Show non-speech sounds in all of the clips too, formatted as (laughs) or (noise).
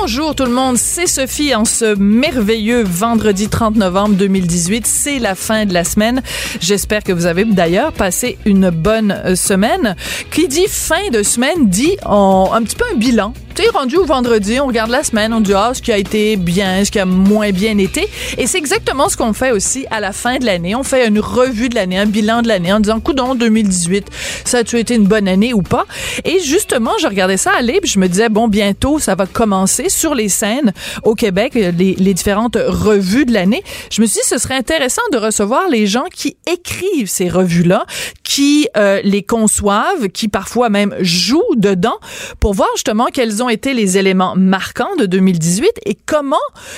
Bonjour tout le monde, c'est Sophie en ce merveilleux vendredi 30 novembre 2018. C'est la fin de la semaine. J'espère que vous avez d'ailleurs passé une bonne euh, semaine. Qui dit fin de semaine dit un petit peu un bilan tu rendu au vendredi, on regarde la semaine, on dit ah, ce qui a été bien, ce qui a moins bien été. Et c'est exactement ce qu'on fait aussi à la fin de l'année. On fait une revue de l'année, un bilan de l'année en disant, coudon, 2018, ça a-tu été une bonne année ou pas? Et justement, je regardais ça aller, puis je me disais, bon, bientôt, ça va commencer sur les scènes au Québec, les, différentes revues de l'année. Je me suis dit, ce serait intéressant de recevoir les gens qui écrivent ces revues-là, qui euh, les conçoivent, qui parfois même jouent dedans, pour voir justement quels ont été les éléments marquants de 2018 et comment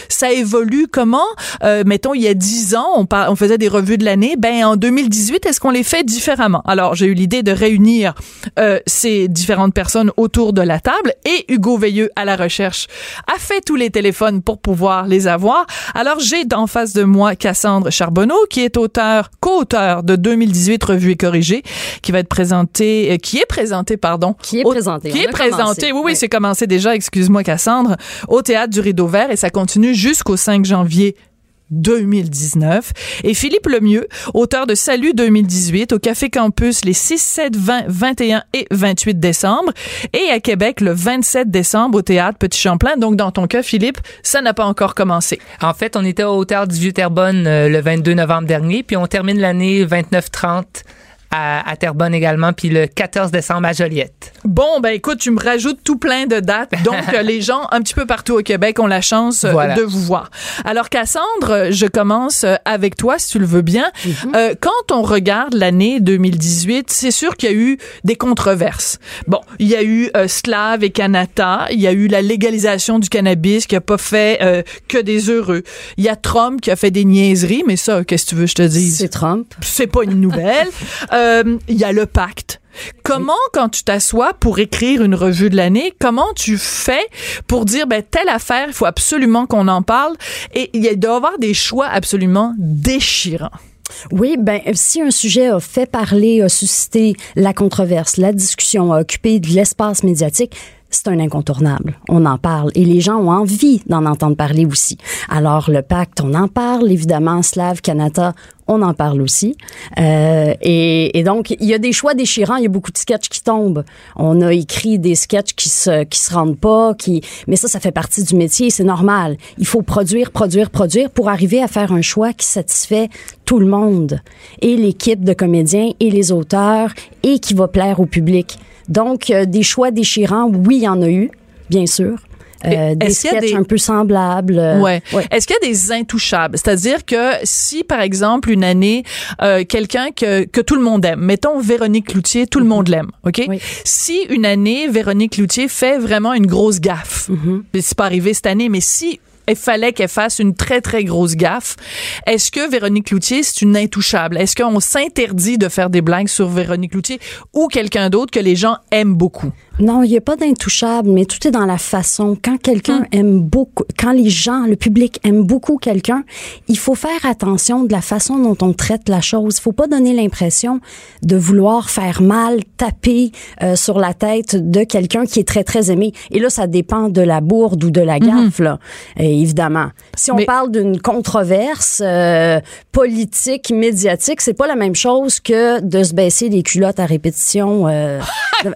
ça évolue, comment, euh, mettons, il y a dix ans, on, on faisait des revues de l'année, ben en 2018, est-ce qu'on les fait différemment? Alors, j'ai eu l'idée de réunir euh, ces différentes personnes autour de la table et Hugo Veilleux à la recherche a fait tous les téléphones pour pouvoir les avoir. Alors, j'ai en face de moi Cassandre Charbonneau, qui est auteur, co-auteur de 2018 Revue et corrigée, qui va être présenté, euh, qui est présenté, pardon. Qui est présenté. Qui est présenté. Oui, oui, c'est commencé déjà, excuse-moi Cassandre, au théâtre du Rideau Vert et ça continue jusqu'au 5 janvier 2019. Et Philippe Lemieux, auteur de Salut 2018 au Café Campus les 6, 7, 20, 21 et 28 décembre et à Québec le 27 décembre au Théâtre Petit Champlain. Donc, dans ton cas, Philippe, ça n'a pas encore commencé. En fait, on était au Théâtre du Vieux-Terrebonne euh, le 22 novembre dernier, puis on termine l'année 29-30 à, Terrebonne également, puis le 14 décembre à Joliette. Bon, ben écoute, tu me rajoutes tout plein de dates. Donc, les gens un petit peu partout au Québec ont la chance euh, de vous voir. Alors, Cassandre, je commence euh, avec toi, si tu le veux bien. Euh, quand on regarde l'année 2018, c'est sûr qu'il y a eu des controverses. Bon, il y a eu euh, Slav et Canada, il y a eu la légalisation du cannabis qui a pas fait euh, que des heureux. Il y a Trump qui a fait des niaiseries, mais ça, qu'est-ce que tu veux que je te dise? C'est Trump. C'est pas une nouvelle. (laughs) Euh, il y a le pacte. Comment, quand tu t'assois pour écrire une revue de l'année, comment tu fais pour dire, ben, telle affaire, il faut absolument qu'on en parle? Et il doit y avoir des choix absolument déchirants. Oui, ben si un sujet a fait parler, a suscité la controverse, la discussion, a occupé de l'espace médiatique, c'est un incontournable. On en parle et les gens ont envie d'en entendre parler aussi. Alors le pacte, on en parle évidemment. Slav Canada, on en parle aussi. Euh, et, donc il y a des choix déchirants. Il y a beaucoup de sketchs qui tombent. On a écrit des sketchs qui se qui se rendent pas, qui. Mais ça, ça fait partie du métier. C'est normal. Il faut produire, produire, produire pour arriver à faire un choix qui satisfait tout le monde et l'équipe de comédiens et les auteurs et qui va plaire au public. Donc, euh, des choix déchirants, oui, il y en a eu, bien sûr. Euh, des sketchs un peu semblables. Euh, ouais. Est-ce qu'il y a des intouchables? C'est-à-dire que si, par exemple, une année, euh, quelqu'un que, que tout le monde aime, mettons Véronique Cloutier, tout le monde l'aime, OK? Si une année, Véronique Cloutier fait vraiment une grosse gaffe, mm c'est pas arrivé cette année, mais si il fallait qu'elle fasse une très, très grosse gaffe. Est-ce que Véronique Cloutier, c'est une intouchable? Est-ce qu'on s'interdit de faire des blagues sur Véronique Cloutier ou quelqu'un d'autre que les gens aiment beaucoup? Non, il n'y a pas d'intouchable, mais tout est dans la façon. Quand quelqu'un hum. aime beaucoup, quand les gens, le public aime beaucoup quelqu'un, il faut faire attention de la façon dont on traite la chose. Il faut pas donner l'impression de vouloir faire mal, taper euh, sur la tête de quelqu'un qui est très, très aimé. Et là, ça dépend de la bourde ou de la gaffe, là, évidemment. Si on parle d'une controverse euh, politique, médiatique, c'est pas la même chose que de se baisser les culottes à répétition. Euh, (laughs)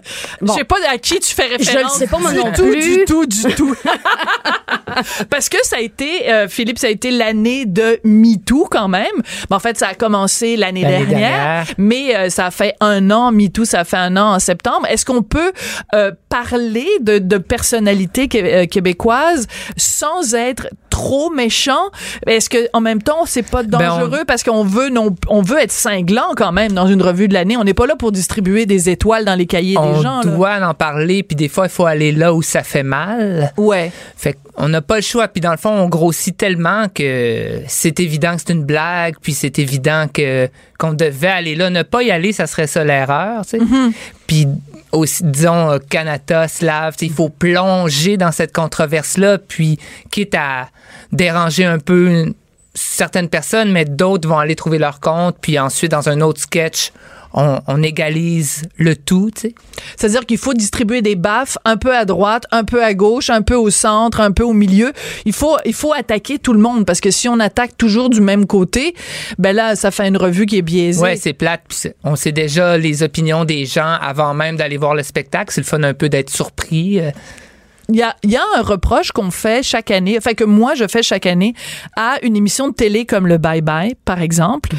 pas à qui tu fais référence. Je ne sais pas moi non tout, plus. Du tout, du tout. (laughs) Parce que ça a été, euh, Philippe, ça a été l'année de MeToo quand même. Ben, en fait, ça a commencé l'année dernière, mais euh, ça a fait un an. MeToo, ça a fait un an en septembre. Est-ce qu'on peut euh, parler de, de personnalités québécoises sans être trop méchant? Est-ce que en même temps, c'est pas ben, dangereux parce qu'on veut non, on veut être cinglant quand même dans une revue de l'année? On n'est pas là pour distribuer des étoiles dans les cahiers des gens. On doit en parler, puis des fois il faut aller là où ça fait mal. Ouais. Fait on n'a pas le choix. Puis dans le fond, on grossit tellement que c'est évident que c'est une blague, puis c'est évident que qu'on devait aller là. Ne pas y aller, ça serait ça l'erreur. tu sais. Mm-hmm. Puis aussi, disons, euh, Canada, Slav, tu sais, il faut plonger dans cette controverse-là, puis quitte à déranger un peu une- certaines personnes, mais d'autres vont aller trouver leur compte, puis ensuite, dans un autre sketch, on, on égalise le tout. C'est-à-dire qu'il faut distribuer des baffes un peu à droite, un peu à gauche, un peu au centre, un peu au milieu. Il faut, il faut attaquer tout le monde parce que si on attaque toujours du même côté, ben là, ça fait une revue qui est biaisée. Ouais, c'est plate. on sait déjà les opinions des gens avant même d'aller voir le spectacle. C'est le fun un peu d'être surpris. euh. Il y a, il y a un reproche qu'on fait chaque année, enfin que moi je fais chaque année à une émission de télé comme le Bye Bye, par exemple.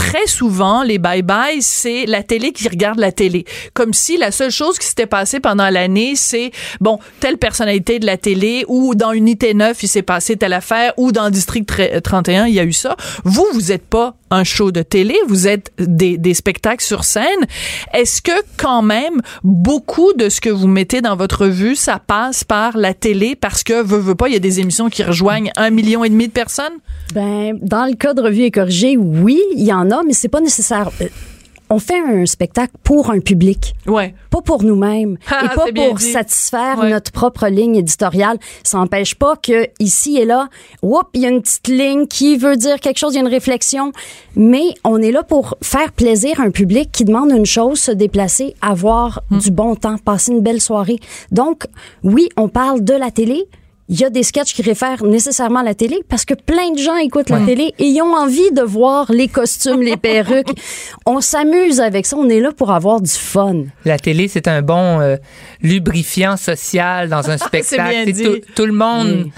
Très souvent, les Bye Bye, c'est la télé qui regarde la télé. Comme si la seule chose qui s'était passée pendant l'année, c'est, bon, telle personnalité de la télé, ou dans Unité 9, il s'est passé telle affaire, ou dans District tre- 31, il y a eu ça. Vous, vous êtes pas un show de télé, vous êtes des, des spectacles sur scène. Est-ce que quand même beaucoup de ce que vous mettez dans votre revue, ça passe par la télé parce que veut, veut pas, il y a des émissions qui rejoignent un million et demi de personnes? Ben, dans le cas de Revue et Corrigé, oui, il y en a, mais c'est pas nécessaire. Euh, On fait un spectacle pour un public. Ouais. pas pour nous-mêmes (laughs) Ah, et pas pour dit. satisfaire Ouais. notre propre ligne éditoriale. Ça n'empêche pas que ici et là, whoop, il y a une petite ligne qui veut dire quelque chose, il y a une réflexion, mais on est là pour faire plaisir à un public qui demande une chose, se déplacer, avoir Hmm. du bon temps, passer une belle soirée. Donc, oui, on parle de la télé. Il y a des sketchs qui réfèrent nécessairement à la télé parce que plein de gens écoutent la télé et ils ont envie de voir les costumes, les perruques. (laughs) On s'amuse avec ça. On est là pour avoir du fun. La télé, c'est un bon euh, lubrifiant social dans un (laughs) spectacle. Tout, tout le monde. Oui.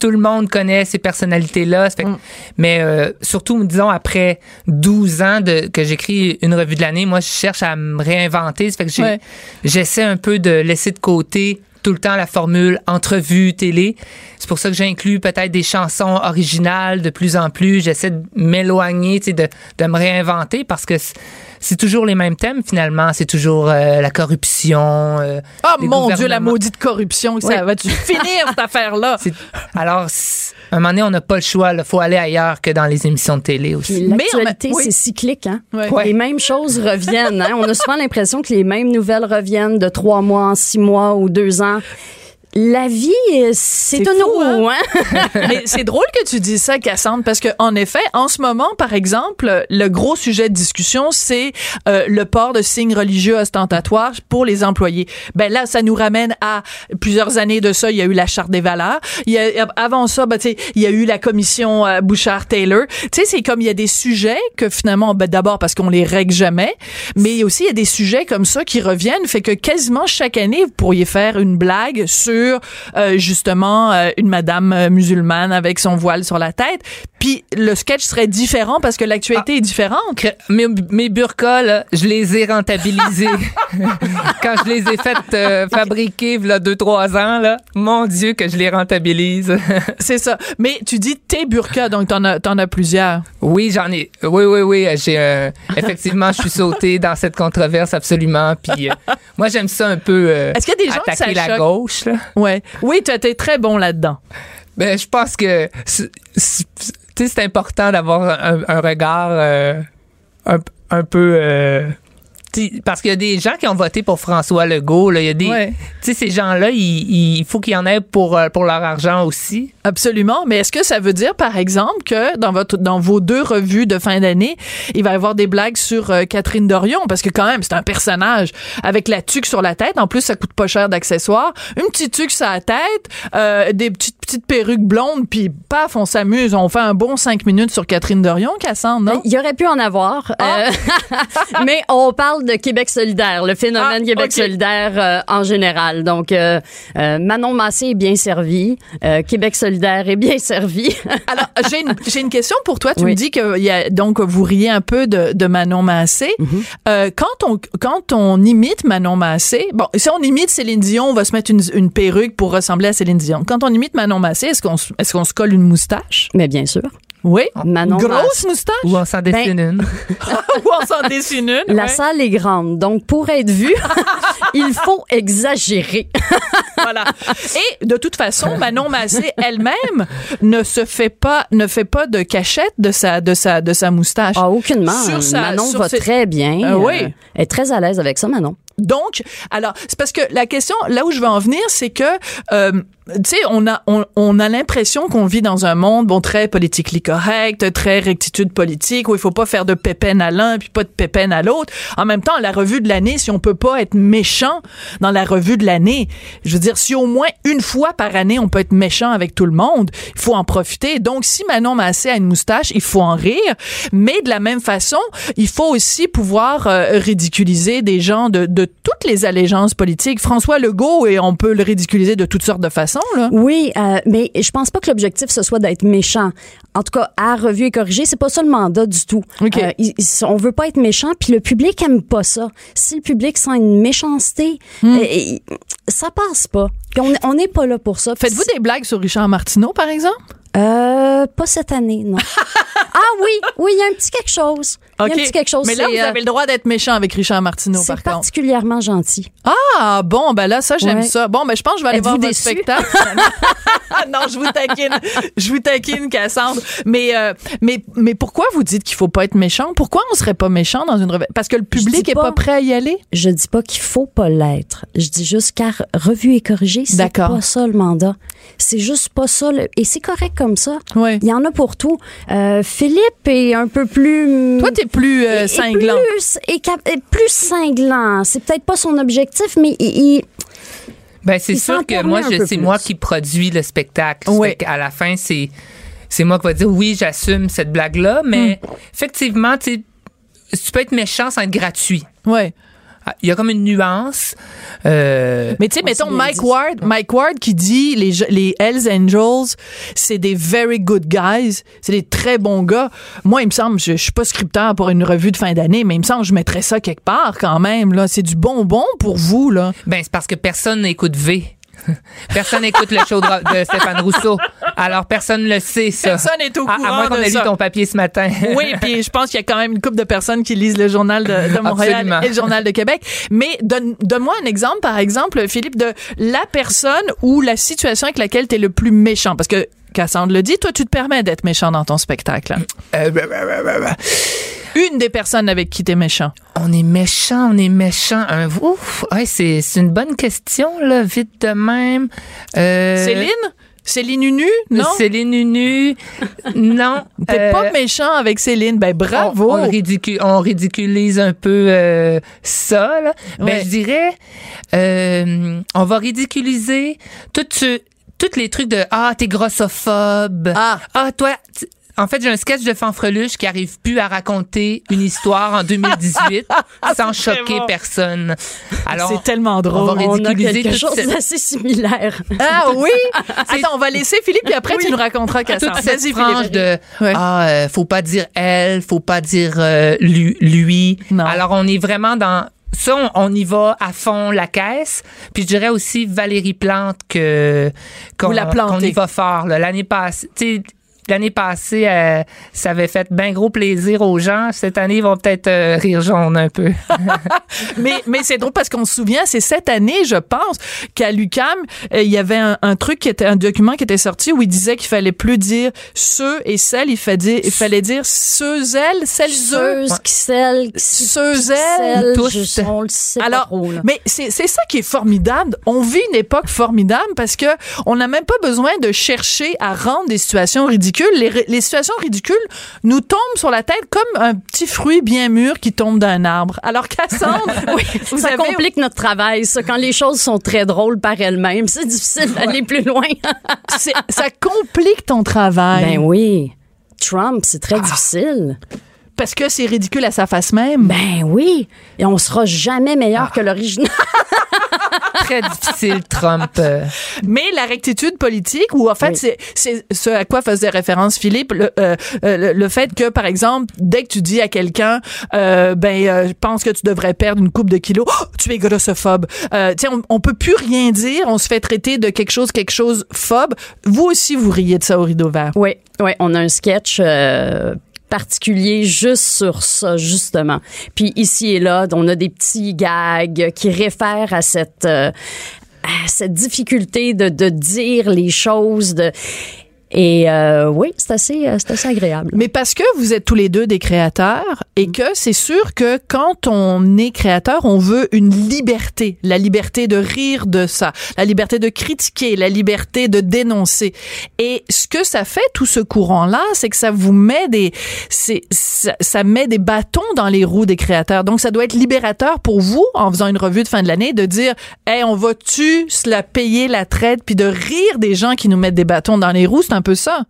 Tout le monde connaît ces personnalités-là. Mm. Mais euh, surtout, disons, après 12 ans de, que j'écris une revue de l'année, moi, je cherche à me réinventer. Ça fait que Ouais. j'essaie un peu de laisser de côté tout le temps la formule entrevue, télé. C'est pour ça que j'inclus peut-être des chansons originales de plus en plus. J'essaie de m'éloigner, de, de me réinventer parce que c'est- toujours les mêmes thèmes finalement. C'est toujours euh, la corruption. euh, Ah les mon Dieu, la maudite corruption, ça Oui. va-tu (laughs) finir cette affaire-là? Alors, à un moment donné, on n'a pas le choix. Il faut aller ailleurs que dans les émissions de télé aussi. L'actualité, oui. c'est cyclique. Hein? Les mêmes choses reviennent. Hein? On a souvent l'impression que les mêmes nouvelles reviennent de trois mois en six mois ou deux ans. La vie, euh, c'est C'est un fou, euro. Hein? (laughs) Mais c'est drôle que tu dises ça, Cassandre, parce que en effet, en ce moment, par exemple, le gros sujet de discussion, c'est euh, le port de signes religieux ostentatoires pour les employés. Ben là, ça nous ramène à plusieurs années de ça. Il y a eu la charte des valeurs. Il y a, avant ça, ben, tu sais, il y a eu la commission euh, Bouchard-Taylor. Tu sais, c'est comme il y a des sujets que finalement, ben, d'abord parce qu'on les règle jamais, mais aussi il y a des sujets comme ça qui reviennent, fait que quasiment chaque année, vous pourriez faire une blague sur euh, justement euh, une madame euh, musulmane avec son voile sur la tête, puis le sketch serait différent parce que l'actualité est différente. Que- Mes, mes burkas, là, je les ai rentabilisés. (laughs) Quand je les ai faites euh, fabriquer, là, deux, trois ans, là, mon Dieu, que je les rentabilise. (laughs) C'est ça. Mais tu dis tes burkas, donc t'en as, t'en as plusieurs. oui, j'en ai. Oui, oui, oui. J'ai, effectivement, je suis sautée dans cette controverse, absolument. Puis, moi, j'aime ça un peu. Est-ce qu'il y a des gens que ça attaquer la choque? gauche, là? Ouais. Oui, tu été très bon là-dedans. Ben, je pense que c'est- important d'avoir un, regard euh, un, un peu. euh, parce qu'il y a des gens qui ont voté pour François Legault. Là. Il y a des, Ouais. tu sais, ces gens-là, il, il faut qu'il y en ait pour, euh, pour leur argent aussi. Absolument. Mais est-ce que ça veut dire, par exemple, que dans votre, dans vos deux revues de fin d'année, il va y avoir des blagues sur euh, Catherine Dorion? Parce que quand même, c'est un personnage avec la tuque sur la tête. En plus, ça coûte pas cher d'accessoires. Une petite tuque sur la tête, euh, des petites, petites perruques blondes, puis paf, on s'amuse. On fait un bon cinq minutes sur Catherine Dorion, Cassandre, non? Il y aurait pu en avoir. Ah. euh, (laughs) mais on parle de Québec solidaire, le phénomène Ah, Québec solidaire euh, en général. Donc, euh, euh, Manon Massé est bien servi. Euh, Québec solidaire est bien (laughs) servi. Alors, j'ai une, j'ai une question pour toi. Tu Oui. me dis que y a, donc vous riez un peu de, de Manon Massé. Euh, quand on quand on imite Manon Massé, bon, si on imite Céline Dion, on va se mettre une, une perruque pour ressembler à Céline Dion. Quand on imite Manon Massé, est-ce qu'on est-ce qu'on se colle une moustache? Mais bien sûr. Oui, Manon grosse moustache? Ou on s'en dessine une. (laughs) ou on s'en dessine une. La ouais. salle est grande, donc pour être vu, (laughs) Il faut exagérer. (laughs) voilà. Et de toute façon, Manon Massé elle-même ne se fait pas ne fait pas de cachette de sa de sa de sa moustache. Ah, aucunement. Sur sa- Manon sur va ses- très bien. Euh, oui. elle est très à l'aise avec ça, Manon. Donc, alors, c'est parce que la question, là où je veux en venir, c'est que, euh, tu sais, on a, on, on a l'impression qu'on vit dans un monde, bon, très politically correct, très rectitude politique, où il faut pas faire de pépène à l'un puis pas de pépène à l'autre. En même temps, la revue de l'année, si on peut pas être méchant dans la revue de l'année, je veux dire, si au moins une fois par année, on peut être méchant avec tout le monde, il faut en profiter. Donc, si Manon Massé a une moustache, il faut en rire. Mais de la même façon, il faut aussi pouvoir euh, ridiculiser des gens de, de toutes les allégeances politiques. François Legault, et on peut le ridiculiser de toutes sortes de façons, là. Oui, euh, mais je pense pas que l'objectif ce soit d'être méchant. En tout cas, à revue et corriger, c'est pas ça le mandat du tout. OK. Euh, il- on veut pas être méchant, puis le public aime pas ça. Si le public sent une méchanceté, Hmm. euh, ça passe pas. Puis on n'est pas là pour ça. Faites-vous des blagues sur Richard Martineau, par exemple? Euh, pas cette année, non. (laughs) ah oui, oui, il y a un petit quelque chose. Il y a un petit quelque chose. Mais là, c'est, vous euh, avez le droit d'être méchant avec Richard Martineau, c'est par contre. particulièrement gentil. Ah, bon, ben là, ça, j'aime Ouais. ça. Bon, ben je pense que je vais aller voir votre spectacle. (laughs) non, je vous taquine. Je vous taquine, Cassandre. Mais, euh, mais, mais pourquoi vous dites qu'il faut pas être méchant? Pourquoi on serait pas méchant dans une revue? Parce que le public est pas pas. prêt à y aller? Je dis pas qu'il faut pas l'être. Je dis juste car revue et corrigée, c'est pas ça le mandat. C'est juste pas ça. le- Et c'est correct comme ça. Oui. Il y en a pour tout. Euh, Philippe est un peu plus. Toi, plus euh, cinglant. Plus, est cap- est plus cinglant. C'est peut-être pas son objectif, mais il, il- Ben, c'est sûr que moi, c'est moi qui produis le spectacle. Oui. À la fin, c'est c'est moi qui va dire oui, j'assume cette blague-là, mais Hmm. effectivement, tu peux être méchant sans être gratuit. Ouais. Ah, Il y a comme une nuance. Euh, Mais tu sais, mettons Mike dit. Ward, Mike Ward qui dit les, les Hells Angels, c'est des very good guys, c'est des très bons gars. Moi, il me semble, je, je suis pas scripteur pour une revue de fin d'année, mais il me semble que je mettrais ça quelque part quand même. Là, c'est du bonbon pour vous là. Ben, c'est parce que personne n'écoute V. (laughs) personne n'écoute le show de, de Stéphane Rousseau. Alors, personne ne le sait, ça. Personne n'est au À- courant À, moins qu'on ait lu ton papier ce matin. (laughs) Oui, puis je pense qu'il y a quand même une couple de personnes qui lisent le journal de, de Montréal Absolument. et le journal de Québec. Mais donne- donne-moi un exemple, par exemple, Philippe, de la personne ou la situation avec laquelle tu es le plus méchant. Parce que Cassandre le dit, toi, tu te permets d'être méchant dans ton spectacle. Euh, bah, bah, bah, bah, bah. Une des personnes avec qui t'es méchant. On est méchant, on est méchant. Un, ouf, ouais, c'est, une bonne question, là, vite de même. Euh, Céline? Céline Unu? Non? Céline Unu. (laughs) non. T'es Euh, pas méchant avec Céline. Ben, bravo. On, on ridicu- on ridiculise un peu euh, ça. Là. Ben, Ouais. je dirais, euh, on va ridiculiser tout ce- tous les trucs de ah t'es grossophobe. Ah. toi. En fait, j'ai un sketch de Fanfreluche qui arrive plus à raconter une histoire en 2018 (laughs) sans choquer bon. personne. Alors, C'est tellement on drôle. va on a quelque toute chose cette- d'assez similaire. Ah (laughs) oui? Attends, on va laisser Philippe, puis après, tu nous raconteras toute Cassandre. cette Vas-y, frange de Ouais. ah euh, faut pas dire elle faut pas dire euh, lui, lui. Non. alors on est vraiment dans ça on, on y va à fond la caisse puis je dirais aussi Valérie Plante que qu'on qu'on y va fort là. l'année passée tu sais L'année passée, euh, ça avait fait bien gros plaisir aux gens. Cette année, ils vont peut-être euh, rire jaune un peu. (laughs) Mais, mais c'est drôle parce qu'on se souvient, c'est cette année, je pense, qu'à l'UCAM, euh, il y avait un, un truc qui était, un document qui était sorti où il disait qu'il fallait plus dire ceux et celles, il fallait dire, il fallait dire ceux, elles, celles, eux. Ceux, qui celle, qui Ceux, qui elles, celle, tous. on le sait pas Alors, trop, là. mais c'est c'est ça qui est formidable. On vit une époque formidable parce que on n'a même pas besoin de chercher à rendre des situations ridicules. Les, situations ridicules nous tombent sur la tête comme un petit fruit bien mûr qui tombe d'un arbre. Alors Cassandre, (laughs) oui, (laughs) vous ça avez complique notre travail, ça. Quand les choses sont très drôles par elles-mêmes, c'est difficile d'aller plus loin. (laughs) ça complique ton travail ben oui. Trump, c'est très difficile. parce que c'est ridicule à sa face même. Ben oui. Et on sera jamais meilleur que l'original. Très difficile, Trump. euh. Mais la rectitude politique, ou en fait, Oui. c'est c'est ce à quoi faisait référence Philippe, le, euh, euh, le, le fait que, par exemple, dès que tu dis à quelqu'un, euh, ben, euh, je pense que tu devrais perdre une coupe de kilos, Oh, tu es grossophobe. Euh, tiens, on, on peut plus rien dire, on se fait traiter de quelque chose, quelque chose phobe. Vous aussi, vous riez de ça au rideau vert. Oui, oui, on a un sketch euh, particulier juste sur ça, justement. Puis ici et là, on a des petits gags qui réfèrent à cette... euh, cette difficulté de, de dire les choses de et euh, oui c'est assez euh, c'est assez agréable Mais parce que vous êtes tous les deux des créateurs et que c'est sûr que quand on est créateur, on veut une liberté, la liberté de rire de ça, la liberté de critiquer, la liberté de dénoncer. Et ce que ça fait tout ce courant-là, c'est que ça vous met des c'est ça, ça met des bâtons dans les roues des créateurs. Donc ça doit être libérateur pour vous en faisant une revue de fin de l'année de dire "Hey, on va-tu se la payer la traite puis de rire des gens qui nous mettent des bâtons dans les roues, c'est un peu ça."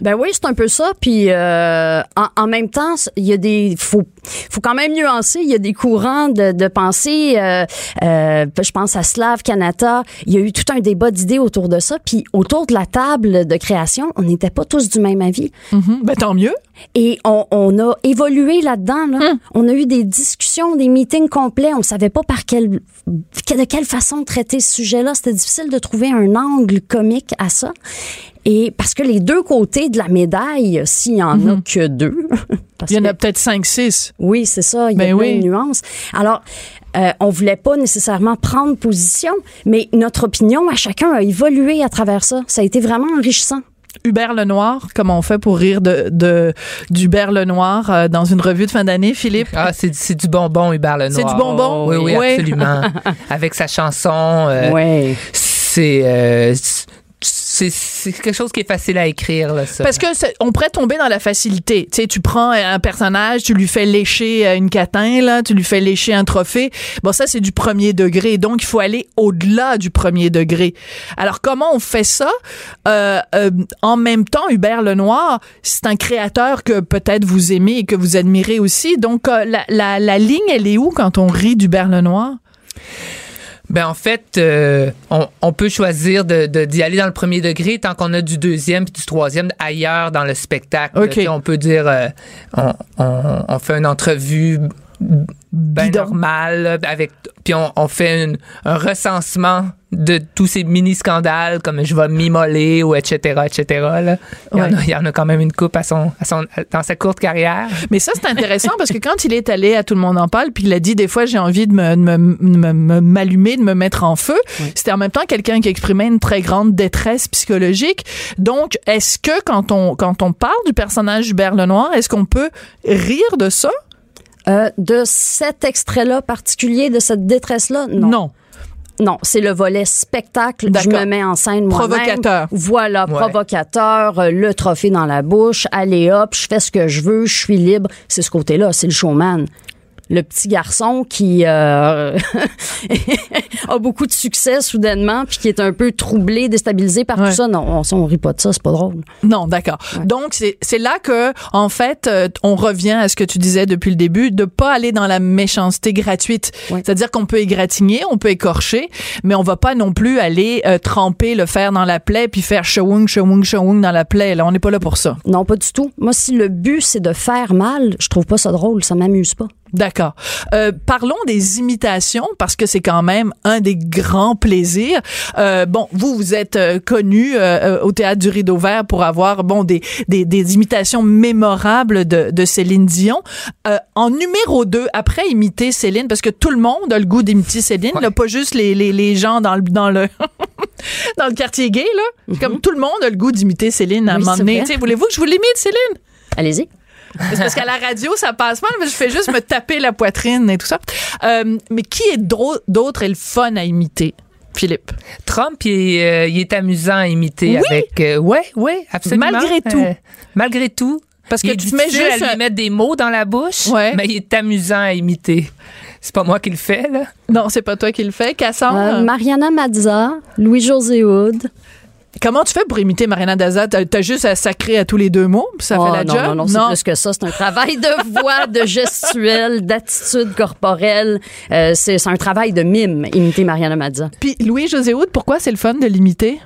Ben oui, c'est un peu ça. Puis euh, en, en même temps, il y a des faut faut quand même nuancer. Il y a des courants de, de pensée. Euh, euh, je pense à Slav Kanata. Il y a eu tout un débat d'idées autour de ça. Puis autour de la table de création, on n'était pas tous du même avis. Mhm. Ben tant mieux. Et on, on a évolué là-dedans. Là. On a eu des discussions, des meetings complets. On savait pas par quelle, de quelle façon traiter ce sujet-là. C'était difficile de trouver un angle comique à ça. Et parce que les deux côtés de la médaille, s'il y en a que deux, (laughs) parce Il y en a peut-être cinq, six. oui, c'est ça. Il y a Ben oui. de nuances. Alors, euh, on voulait pas nécessairement prendre position, mais notre opinion à chacun a évolué à travers ça. Ça a été vraiment enrichissant. Hubert Lenoir, comment on fait pour rire de, de d'Hubert Lenoir euh, dans une revue de fin d'année, Philippe? Ah, c'est, c'est du bonbon, Hubert Lenoir. C'est du bonbon? Oui, oui, Oui. absolument. (laughs) Avec sa chanson. euh, ouais. C'est, euh, c'est, quelque chose qui est facile à écrire, là, ça. Parce que on pourrait tomber dans la facilité. Tu sais, tu prends un personnage, tu lui fais lécher euh, une catin, là, tu lui fais lécher un trophée. Bon, ça, c'est du premier degré. Donc, il faut aller au-delà du premier degré. Alors, comment on fait ça? Euh, euh, en même temps, Hubert Lenoir, c'est un créateur que peut-être vous aimez et que vous admirez aussi. Donc, euh, la, la, la ligne, elle est où quand on rit d'Hubert Lenoir? Ben en fait, euh, on, on peut choisir de, de- d'y aller dans le premier degré tant qu'on a du deuxième puis du troisième ailleurs dans le spectacle. OK. Tu sais, On peut dire, euh, on, on, on fait une entrevue ben normale là, avec puis on, on fait une- un recensement de tous ces mini scandales comme je vais m'immoler ou etc etc là. Il, y en a, il y en a quand même une coupe à son, à son dans sa courte carrière. Mais ça, c'est intéressant parce que quand il est allé à Tout le monde en parle, puis il a dit des fois j'ai envie de me, de me- de me- me- m'allumer, de me mettre en feu, c'était en même temps quelqu'un qui exprimait une très grande détresse psychologique. Donc, est-ce que quand on, quand on parle du personnage Hubert Lenoir, est-ce qu'on peut rire de ça? Euh, de cet extrait-là particulier, de cette détresse-là, non. Non. Non, c'est le volet spectacle. Je me mets en scène moi-même. Provocateur. Voilà, Ouais. provocateur, euh, le trophée dans la bouche, allez hop, je fais ce que je veux, je suis libre. C'est ce côté-là, c'est le showman. Le petit garçon qui euh, (laughs) a beaucoup de succès soudainement, puis qui est un peu troublé, déstabilisé par Ouais. tout ça. Non, on, on rit pas de ça, c'est pas drôle. Non, d'accord. Donc c'est là que en fait euh, on revient à ce que tu disais depuis le début de pas aller dans la méchanceté gratuite. Ouais. C'est-à-dire qu'on peut égratigner, on peut écorcher, mais on va pas non plus aller euh, tremper le fer dans la plaie puis faire shawung shawung shawung dans la plaie. Là, on n'est pas là pour ça. Non, pas du tout. Moi, si le but c'est de faire mal, je trouve pas ça drôle, ça m'amuse pas. D'accord. Euh, parlons des imitations parce que c'est quand même un des grands plaisirs. Euh, bon, vous vous êtes euh, connu euh, euh, au théâtre du Rideau Vert pour avoir bon des des, des imitations mémorables de, de Céline Dion. Euh, en numéro 2, après imiter Céline parce que tout le monde a le goût d'imiter Céline, là, pas juste les, les, les gens dans le dans le (laughs) dans le quartier gay là. Comme tout le monde a le goût d'imiter Céline à un Oui, moment c'est donné. Voulez-vous que je vous l'imite Céline? Allez-y. C'est parce qu'à la radio, ça passe mal, mais je fais juste me taper la poitrine et tout ça. Euh, mais qui est d'autre est le fun à imiter? Philippe. Trump, il est, euh, il est amusant à imiter Oui. avec. euh, ouais, ouais, absolument. Malgré tout. Euh, malgré tout. Parce que tu te mets juste à lui mettre des mots dans la bouche, Ouais. mais il est amusant à imiter. C'est pas moi qui le fais, là. Non, c'est pas toi qui le fais. Cassandre, Euh, Mariana Mazza, Louis-José Hood. Comment tu fais pour imiter Mariana Daza? T'as t'as juste à sacrer à tous les deux mots, puis ça Oh, fait la non, job? Non, non, c'est plus que ça. C'est un travail de voix, de gestuelle, d'attitude corporelle. Euh, c'est un travail de mime, imiter Mariana Mazza. Puis Louis-José Houd, pourquoi c'est le fun de l'imiter?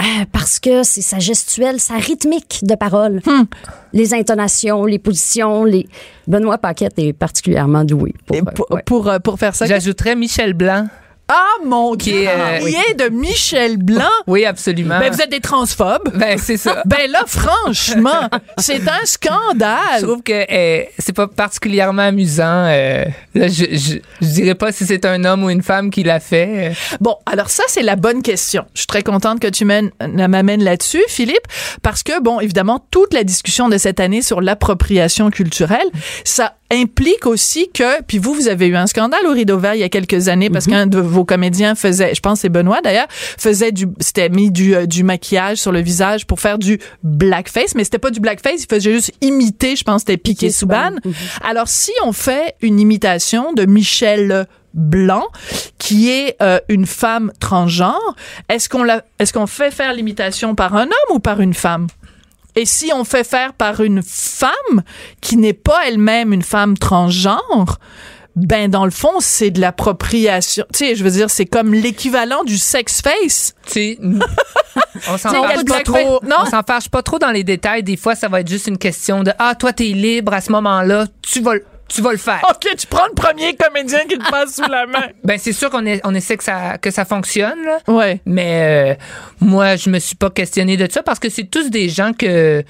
Euh, parce que c'est sa gestuelle, sa rythmique de parole. Hmm. Les intonations, les positions, les... Benoît Paquette est particulièrement doué. Pour, euh, Pour, ouais. pour, euh, pour faire ça. J'ajouterais Michel Blanc. Ah, mon Qui Dieu! est, euh, Qui est de Michel Blanc. Oui, absolument. Ben, vous êtes des transphobes. Ben, c'est ça. (laughs) Ben là, franchement, c'est un Je scandale. trouve que euh, c'est pas particulièrement amusant. euh, là, je, je, je dirais pas si c'est un homme ou une femme qui l'a fait. euh. Bon, alors ça, c'est la bonne question. Je suis très contente que tu mènes- m'amènes là-dessus, Philippe, parce que, bon, évidemment, toute la discussion de cette année sur l'appropriation culturelle, ça implique aussi que, puis vous, vous avez eu un scandale au Rideau Vert il y a quelques années parce qu'un de vos comédiens faisait, je pense c'est Benoît d'ailleurs, faisait du, c'était mis du, euh, du maquillage sur le visage pour faire du blackface, mais c'était pas du blackface, il faisait juste imiter, je pense c'était Piqué Souban. Souban. Alors, si on fait une imitation de Michel Blanc, qui est euh, une femme transgenre, est-ce qu'on la, est-ce qu'on fait faire l'imitation par un homme ou par une femme? Et si on fait faire par une femme qui n'est pas elle-même une femme transgenre, ben dans le fond, c'est de l'appropriation. Tu sais, je veux dire, c'est comme l'équivalent du sex face. Tu sais, (laughs) on s'en fâche pas trop. non? On s'en fâche pas trop dans les détails. Des fois, ça va être juste une question de ah toi t'es libre à ce moment-là, tu vas tu vas le faire. OK, tu prends le premier comédien qui te passe sous la main. (laughs) Ben c'est sûr qu'on est- on essaie que ça que ça fonctionne. Là. Ouais. Mais euh, moi, je me suis pas questionné de ça parce que c'est tous des gens que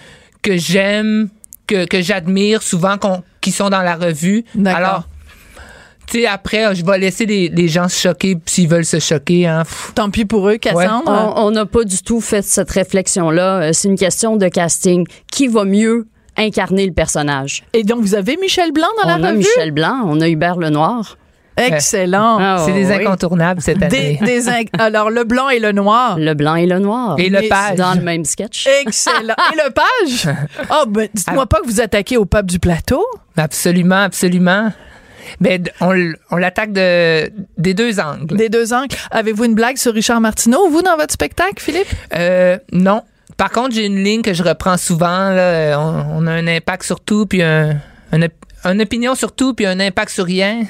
que j'aime, que, que j'admire souvent, qu'on- qui sont dans la revue. D'accord. Alors, tu sais, après, je vais laisser les, les gens se choquer s'ils veulent se choquer. Hein. Tant pis pour eux, Cassandre. On on n'a pas du tout fait cette réflexion-là. Euh, C'est une question de casting. Qui va mieux incarner le personnage? Et donc, vous avez Michel Blanc dans on la a revue? Michel Blanc, on a Hubert Lenoir. Excellent. Ah, c'est des oui. incontournables cette année. des (laughs) inc- alors, le blanc et le noir. Le blanc et le noir. Et le page. Dans le même sketch. Excellent. Et le page? Oh, (laughs) ben, dites-moi pas que vous attaquez au pape du plateau. Absolument, absolument. Mais d- on, on l'attaque de, des deux angles. Des deux angles. Avez-vous une blague sur Richard Martineau, vous, dans votre spectacle, Philippe? Euh, non. Par contre, j'ai une ligne que je reprends souvent. Là. On, on a un impact sur tout, puis un, un une opinion sur tout, puis un impact sur rien.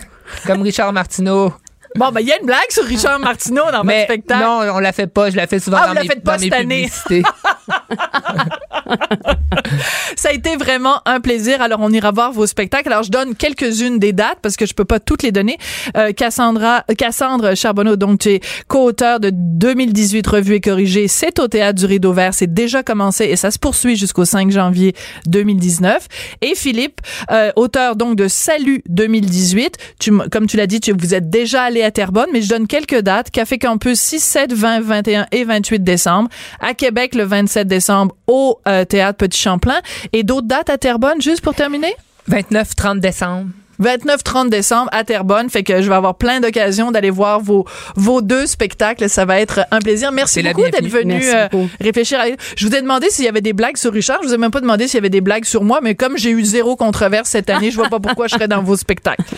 Comme Richard Martineau. Bon, ben, il y a une blague sur Richard Martineau dans votre Mais spectacle. non, on la fait pas. Je la fais souvent Ah, dans, vous la mes, faites pas dans mes cette année. publicités. (laughs) (laughs) Ça a été vraiment un plaisir. Alors, on ira voir vos spectacles. Alors, je donne quelques-unes des dates parce que je peux pas toutes les donner. Euh, Cassandra, Cassandre Charbonneau, donc, tu es co-auteur de 2018 Revue et corrigée. C'est au Théâtre du Rideau Vert. C'est déjà commencé et ça se poursuit jusqu'au 5 janvier 2019. Et Philippe, euh, auteur donc de Salut 2018. Tu, comme tu l'as dit, tu, vous êtes déjà allé à Terrebonne, mais je donne quelques dates. Café Campus 6, 7, 20, 21 et 28 décembre. À Québec, le 27 décembre, au euh, Théâtre Petit Champlain. Et d'autres dates à Terrebonne, juste pour terminer? 29-30 décembre. 29-30 décembre à Terrebonne. Fait que je vais avoir plein d'occasions d'aller voir vos, vos deux spectacles. Ça va être un plaisir. Merci beaucoup d'être venu euh, réfléchir. À... Je vous ai demandé s'il y avait des blagues sur Richard. Je vous ai même pas demandé s'il y avait des blagues sur moi, mais comme j'ai eu zéro controverse cette année, je vois pas pourquoi je serais dans vos spectacles. (laughs)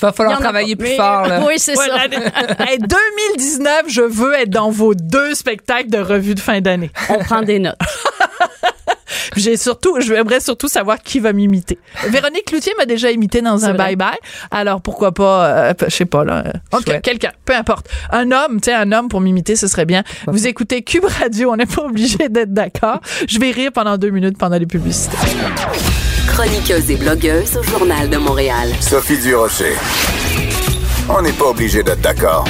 Va Il y falloir travailler plus Mais- fort. Là. Oui, c'est Ouais, ça. l'année- (laughs) Hey, 2019, je veux être dans vos deux spectacles de revue de fin d'année. On prend des notes. (laughs) (laughs) J'ai surtout, j'aimerais surtout savoir qui va m'imiter. Véronique Cloutier m'a déjà imité dans un vrai. bye-bye. Alors pourquoi pas, euh, je sais pas là. quelqu'un, peu importe. Un homme, tu sais, un homme pour m'imiter, ce serait bien. Vous écoutez Cube Radio, on n'est pas obligé d'être d'accord. Je vais rire pendant deux minutes pendant les publicités. Chroniqueuse et blogueuse au Journal de Montréal. Sophie Durocher. On n'est pas obligé d'être d'accord.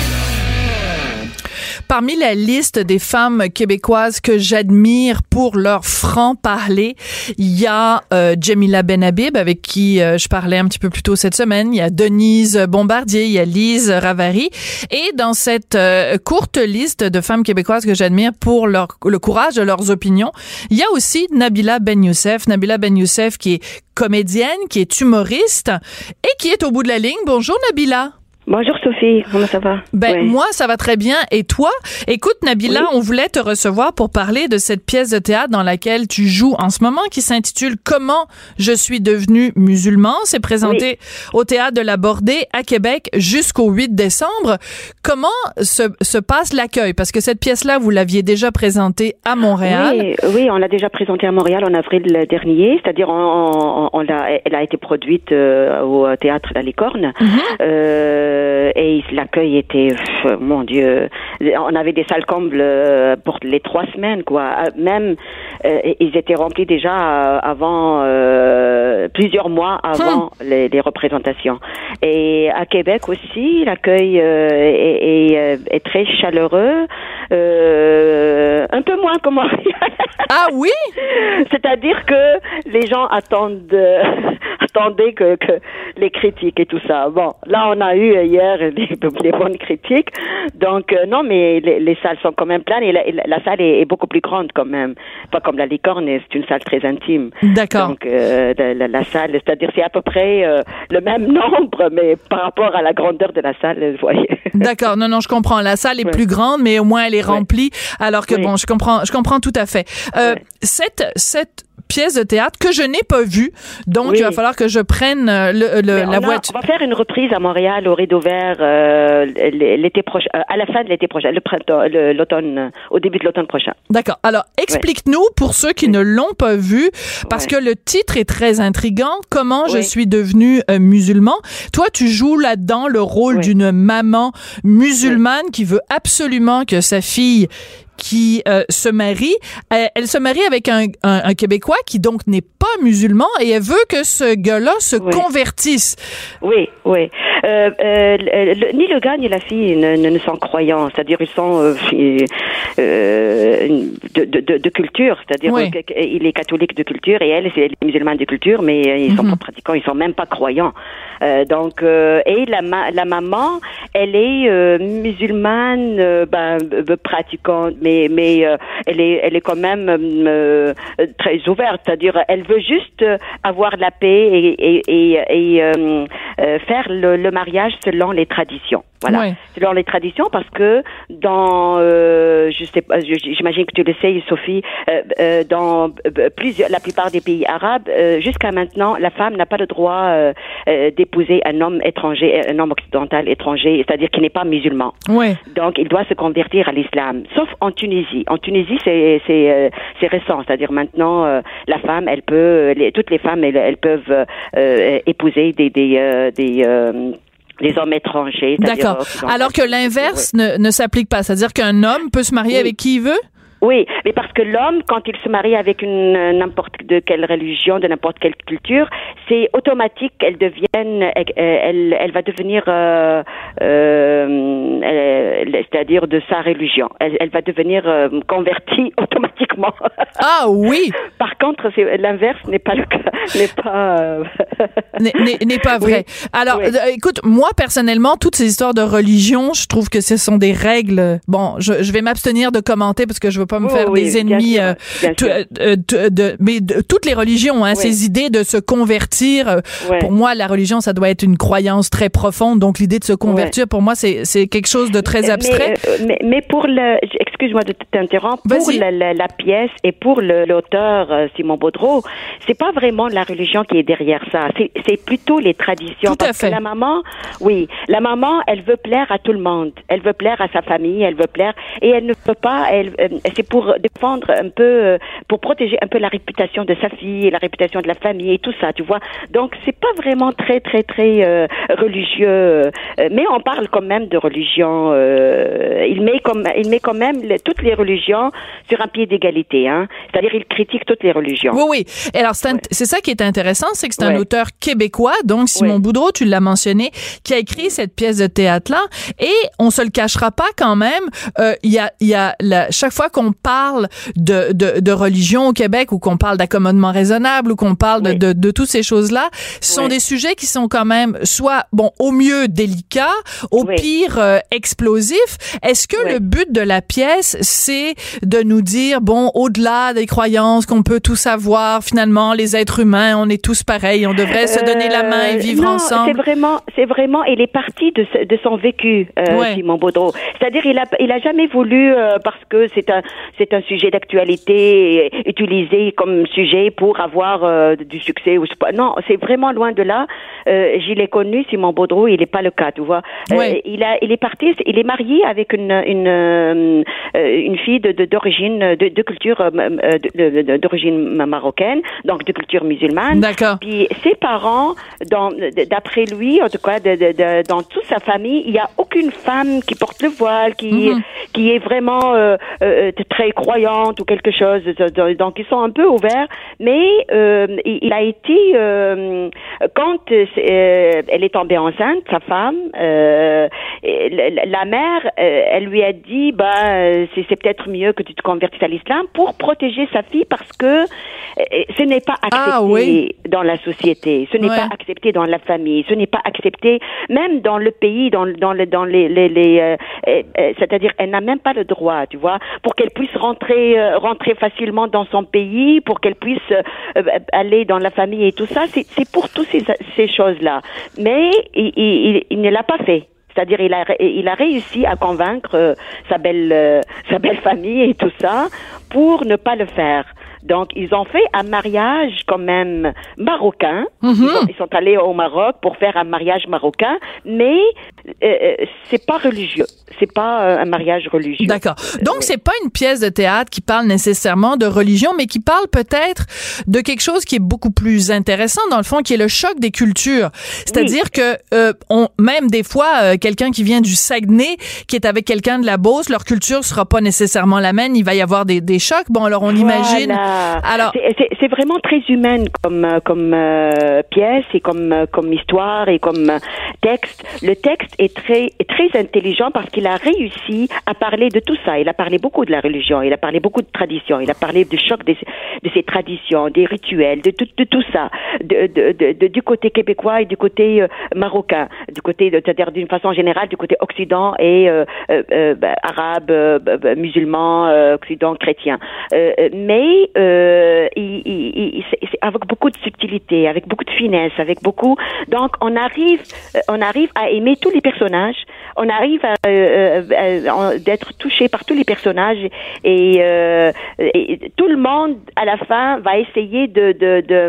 Parmi la liste des femmes québécoises que j'admire pour leur franc-parler, il y a euh, Jamila Benhabib, avec qui euh, je parlais un petit peu plus tôt cette semaine. Il y a Denise Bombardier, il y a Lise Ravary. Et dans cette euh, courte liste de femmes québécoises que j'admire pour leur, le courage de leurs opinions, il y a aussi Nabila Ben Youssef. Nabila Ben Youssef qui est comédienne, qui est humoriste et qui est au bout de la ligne. Bonjour Nabila. Bonjour Sophie, comment ça va? Ben Ouais. moi ça va très bien et toi? Écoute Nabila, Oui. on voulait te recevoir pour parler de cette pièce de théâtre dans laquelle tu joues en ce moment qui s'intitule Comment je suis devenu musulman. C'est présenté au théâtre de la Bordée à Québec jusqu'au 8 décembre. Comment se, se passe l'accueil? Parce que cette pièce là vous l'aviez déjà présentée à Montréal. Oui, oui, on l'a déjà présentée à Montréal en avril dernier, c'est-à-dire on, on, on l'a, elle a été produite euh, au théâtre La Licorne. Mhm. Euh, euh, et l'accueil était, pff, mon Dieu, on avait des salles combles euh, pour les trois semaines, quoi. Euh, Même, euh, ils étaient remplis déjà avant, euh, plusieurs mois avant les, les représentations. Et à Québec aussi, l'accueil est, est, est très chaleureux, euh, un peu moins Montréal. (laughs) Ah oui? C'est-à-dire que les gens attendent, euh, (laughs) attendaient que, que les critiques et tout ça. Bon, là, on a eu hier les, les bonnes critiques. Donc, euh, non, mais les, les salles sont quand même pleines et la, la- salle est, est beaucoup plus grande quand même. Pas comme la licorne, c'est une salle très intime. D'accord. Donc, euh, la, la- la salle, c'est-à-dire c'est à peu près le même (laughs) nombre, mais par rapport à la grandeur de la salle, vous voyez. D'accord, non, non, je comprends. La salle est Ouais. plus grande, mais au moins elle est Ouais. remplie. Alors que Oui. bon, je comprends, je comprends tout à fait. Euh, Ouais. Cette cette pièce de théâtre que je n'ai pas vue, donc Oui. il va falloir que je prenne euh, le, le- Mais on la a- voiture. On va faire une reprise à Montréal au Rideau Vert euh, l'été prochain, euh, à la fin de l'été prochain, le printemps, le- l'automne, euh, au début de l'automne prochain. D'accord. Alors, explique-nous pour ceux qui ne l'ont pas vu, parce que le titre est très intrigant. Comment je suis devenu euh, musulman Toi, tu joues là-dedans le rôle d'une maman musulmane qui veut absolument que sa fille qui euh, se marie, euh, elle se marie avec un, un, un Québécois qui donc n'est pas musulman et elle veut que ce gars-là se Oui. convertisse. Oui, oui. Euh, euh, le- ni le gars ni la fille ne, ne, ne sont croyants, c'est-à-dire ils sont euh, euh, de, de, de, culture, c'est-à-dire Oui. il est catholique de culture et elle c'est musulmane de culture, mais ils sont Mhm. pas pratiquants, ils sont même pas croyants. Euh, donc euh, et la, ma- la maman, elle est euh, musulmane, ben, pratiquante, mais mais euh, elle est elle est quand même euh, euh, très ouverte, c'est-à-dire elle veut juste euh, avoir la paix et et et, et, euh, euh, faire le, le mariage selon les traditions. Voilà, Ouais. selon les traditions, parce que dans, euh, je sais pas, j'imagine que tu le sais, Sophie, euh, euh, dans plusieurs, la plupart des pays arabes, euh, jusqu'à maintenant, la femme n'a pas le droit d'épouser un homme étranger, un homme occidental étranger, c'est-à-dire qui n'est pas musulman. Ouais. Donc, il doit se convertir à l'islam, sauf en Tunisie. En Tunisie, c'est c'est euh, c'est récent, c'est-à-dire maintenant, euh, la femme, elle peut, les- toutes les femmes, elles, elles peuvent euh, épouser des des des des hommes étrangers. D'accord. Alors que l'inverse ne, ne s'applique pas. C'est-à-dire qu'un homme peut se marier Oui. avec qui il veut? Oui, mais parce que l'homme, quand il se marie avec une n'importe de quelle religion, de n'importe quelle culture, c'est automatique qu'elle devienne, elle, elle va devenir, euh, euh, elle- c'est-à-dire de sa religion. Elle, elle va devenir euh, convertie (laughs) automatiquement. Ah oui! Par contre, c'est l'inverse n'est pas le cas, n'est pas. euh, n'est- pas vrai. Alors, Oui. euh, écoute, moi personnellement, toutes ces histoires de religion, je trouve que ce sont des règles. Bon, je, je vais m'abstenir de commenter parce que je veux pas me Oui, faire oui, des ennemis. sûr, euh, euh, de, de- mais de- toutes les religions, hein, Oui. ces idées de se convertir. euh. Pour moi, la religion, ça doit être une croyance très profonde. Donc, l'idée de se convertir, pour moi, c'est quelque chose de très abstrait. Mais, euh, mais, mais pour le, excuse-moi de t'interrompre, pour la, la, la pièce et pour l'auteur euh, Simon Baudreau, c'est pas vraiment la religion qui est derrière ça, c'est plutôt les traditions. Tout à fait. que la maman, oui, la maman, elle veut plaire à tout le monde, elle veut plaire à sa famille, elle veut plaire et elle ne peut pas, elle, c'est pour défendre un peu, euh, pour protéger un peu la réputation de sa fille et la réputation de la famille et tout ça, tu vois. Donc c'est pas vraiment très très très euh, religieux, euh, mais on parle quand même de religion. euh, il met comme il met quand même toutes les religions sur un pied d'égalité, hein. C'est-à-dire il critique toutes les religions. Oui, oui. Et alors, c'est c'est ça qui est intéressant, c'est que c'est un Ouais. auteur québécois, donc Simon Ouais. Boudreau, tu l'as mentionné, qui a écrit cette pièce de théâtre-là. Et on se le cachera pas quand même, euh, il y a, il y a la- chaque fois qu'on parle de, de, de religion au Québec ou qu'on parle d'accommodement raisonnable ou qu'on parle de, Oui. de, de toutes ces choses-là, ce sont Oui. des sujets qui sont quand même soit, bon, au mieux délicats, au Oui. pire euh, explosifs. Est-ce que le but de la pièce, c'est de nous dire, bon, au-delà des croyances, qu'on peut tout savoir, finalement, les êtres humains, on est tous pareils, on devrait se donner la main et Euh, vivre non, ensemble? C'est vraiment, c'est vraiment, il est parti de, de son vécu, euh. Simon Baudreau. C'est-à-dire, il a, il a jamais voulu, euh, parce que c'est un, c'est un sujet d'actualité utilisé comme sujet pour avoir euh, du succès ou non, c'est vraiment loin de là. Euh, je l'ai connu, Simon Baudreau, il n'est pas le cas, tu vois. Euh, il a, il est parti, il est marié avec une une euh, une fille de d'origine de, de, culture d'origine marocaine, donc de culture musulmane. D'accord. Puis ses parents, d'après lui, en tout cas, de, dans toute sa famille, il n'y a aucune femme qui porte le voile, qui mhm. qui est vraiment euh, euh, très croyante ou quelque chose. Donc ils sont un peu ouverts, mais euh, il a été quand elle est tombée enceinte, sa femme, la mère, elle lui a dit, bah c'est peut-être mieux que tu te convertisses à l'islam pour protéger sa fille parce que ce n'est pas ah, accepté dans la société, ce n'est pas accepté dans la famille, ce n'est pas accepté même dans le pays, dans dans le dans les les, les c'est-à-dire elle n'a même pas le droit, tu vois, pour qu'elle puisse rentrer euh, rentrer facilement dans son pays, pour qu'elle puisse euh, aller dans la famille et tout ça. C'est pour toutes ces, ces choses-là. Mais il, il, il ne l'a pas fait. C'est-à-dire, il a, il a réussi à convaincre euh, sa belle, sa belle famille et tout ça pour ne pas le faire. Donc, ils ont fait un mariage quand même marocain. Mhm. ils, sont, allés au Maroc pour faire un mariage marocain, mais euh, euh, c'est pas religieux. C'est pas euh, un mariage religieux. D'accord. Donc, c'est pas une pièce de théâtre qui parle nécessairement de religion, mais qui parle peut-être de quelque chose qui est beaucoup plus intéressant dans le fond, qui est le choc des cultures. C'est-à-dire que on, même des fois, quelqu'un qui vient du Saguenay, qui est avec quelqu'un de la Beauce, leur culture sera pas nécessairement la même. Il va y avoir des, des chocs. Bon, alors on imagine alors, c'est vraiment très humaine comme comme euh, pièce et comme euh, comme histoire et comme euh, texte. Le texte est très très intelligent parce qu'il a réussi à parler de tout ça. Il a parlé beaucoup de la religion, il a parlé beaucoup de traditions, il a parlé du choc de, de ces traditions, des rituels, de tout de tout ça, de, de, de du côté québécois et du côté marocain, du côté c'est-à-dire d'une façon générale du côté occident et bah, arabe, bah, musulman, occident chrétien. mais euh, il, il, c'est avec beaucoup de subtilité, avec beaucoup de finesse, avec beaucoup. Donc on arrive, euh, on arrive à aimer tous les personnages. On arrive à, euh, euh d'être touché par tous les personnages et, euh, et, tout le monde à la fin va essayer de de de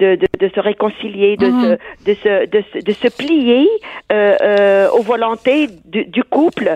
de, de, de se réconcilier, de, se, de se de se de se plier aux volontés du, du couple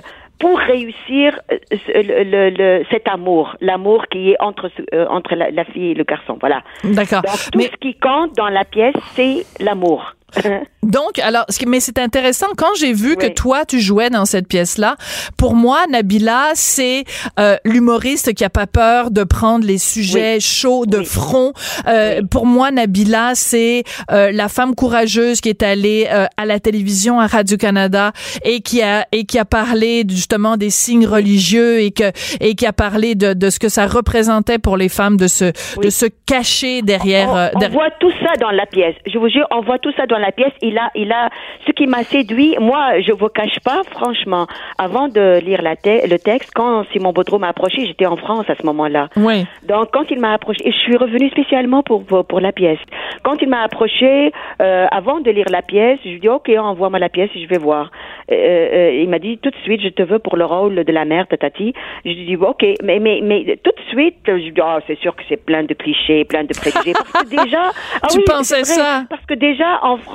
pour réussir euh, le, le, cet amour, l'amour qui est entre euh, entre la, la, fille et le garçon. Voilà. D'accord. tout ce qui compte dans la pièce, c'est l'amour. (laughs) Donc, alors, mais c'est intéressant. Quand j'ai vu que toi, tu jouais dans cette pièce-là, pour moi, Nabila, c'est euh, l'humoriste qui a pas peur de prendre les sujets chauds de front. Euh, pour moi, Nabila, c'est euh, la femme courageuse qui est allée euh, à la télévision, à Radio-Canada, et qui a et qui a parlé justement des signes religieux et que et qui a parlé de, de ce que ça représentait pour les femmes de se de se cacher derrière. On, on voit tout ça dans la pièce. Je vous jure, on voit tout ça dans la pièce. Il a, il a, ce qui m'a séduit, moi, je vous cache pas, franchement, avant de lire la le texte, quand Simon Baudreau m'a approché, j'étais en France à ce moment-là. Oui. Donc, quand il m'a approché, et je suis revenue spécialement pour, pour, la pièce. Quand il m'a approché, euh, avant de lire la pièce, je lui dis, OK, envoie-moi la pièce, je vais voir. Euh, euh, il m'a dit, tout de suite, je te veux pour le rôle de la mère de Tati. Je lui dis, OK, mais, mais, mais tout de suite, je lui dis, oh, c'est sûr que c'est plein de clichés, plein de préjugés. Parce que déjà, (laughs) ah tu pensais ça? Parce que déjà, en France,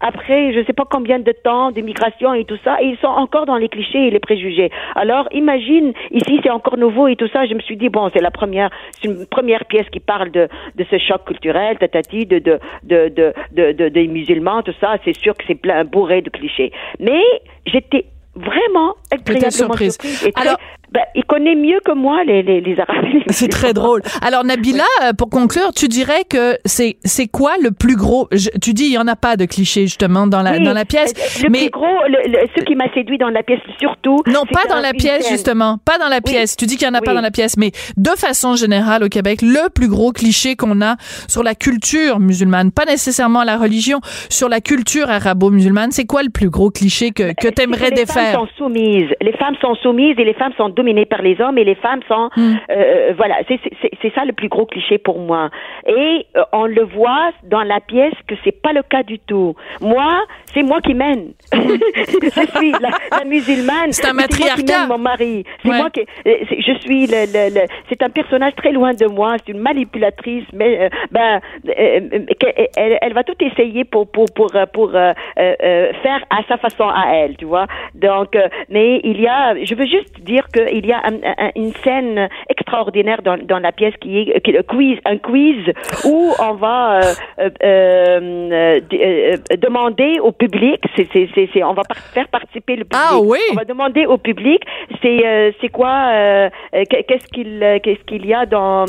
après je ne sais pas combien de temps d'immigration et tout ça, et ils sont encore dans les clichés et les préjugés. Alors imagine, ici c'est encore nouveau et tout ça, je me suis dit, bon, c'est la première, c'est une première pièce qui parle de, de ce choc culturel, tatati, de, de, de, de, de, de des musulmans, tout ça, c'est sûr que c'est plein, bourré de clichés. Mais j'étais vraiment agréablement surprise. surprise Alors, ben, il connaît mieux que moi les, les, les Arabes. (laughs) C'est très drôle. Alors Nabila, euh, pour conclure, tu dirais que c'est c'est quoi le plus gros Tu dis il y en a pas de clichés justement dans la dans la pièce. Le mais plus gros, le, ce qui m'a séduit dans la pièce surtout. Non, pas dans la pièce justement, pas dans la pièce. Tu dis qu'il y en a pas dans la pièce, mais de façon générale au Québec, le plus gros cliché qu'on a sur la culture musulmane, pas nécessairement la religion, sur la culture arabo-musulmane, c'est quoi le plus gros cliché que que t'aimerais défaire Les femmes sont soumises. Les femmes sont soumises et les femmes sont dominés par les hommes et les femmes sont, Hmm. euh, voilà, c'est c'est- c'est ça le plus gros cliché pour moi. Et euh, on le voit dans la pièce que c'est pas le cas du tout. Moi, c'est moi qui mène. (laughs) je suis la, la musulmane. C'est un mais moi qui matriarcat. mène mon mari. C'est Ouais. moi qui, euh, je suis le, le, le- c'est un personnage très loin de moi. C'est une manipulatrice, mais euh, ben, euh, que- elle, elle va tout essayer pour pour pour pour faire à sa façon à elle, tu vois. Donc, euh, mais il y a, je veux juste dire qu'il y a un- un- une scène extraordinaire dans, dans la pièce qui est, qui est le quiz, un quiz où on va euh, euh, euh, demander au public, c'est, c'est, c'est, on va par- faire participer le public. Ah oui. On va demander au public, c'est, euh, c'est quoi, qu'est-ce qu'il, qu'est-ce qu'il y a dans,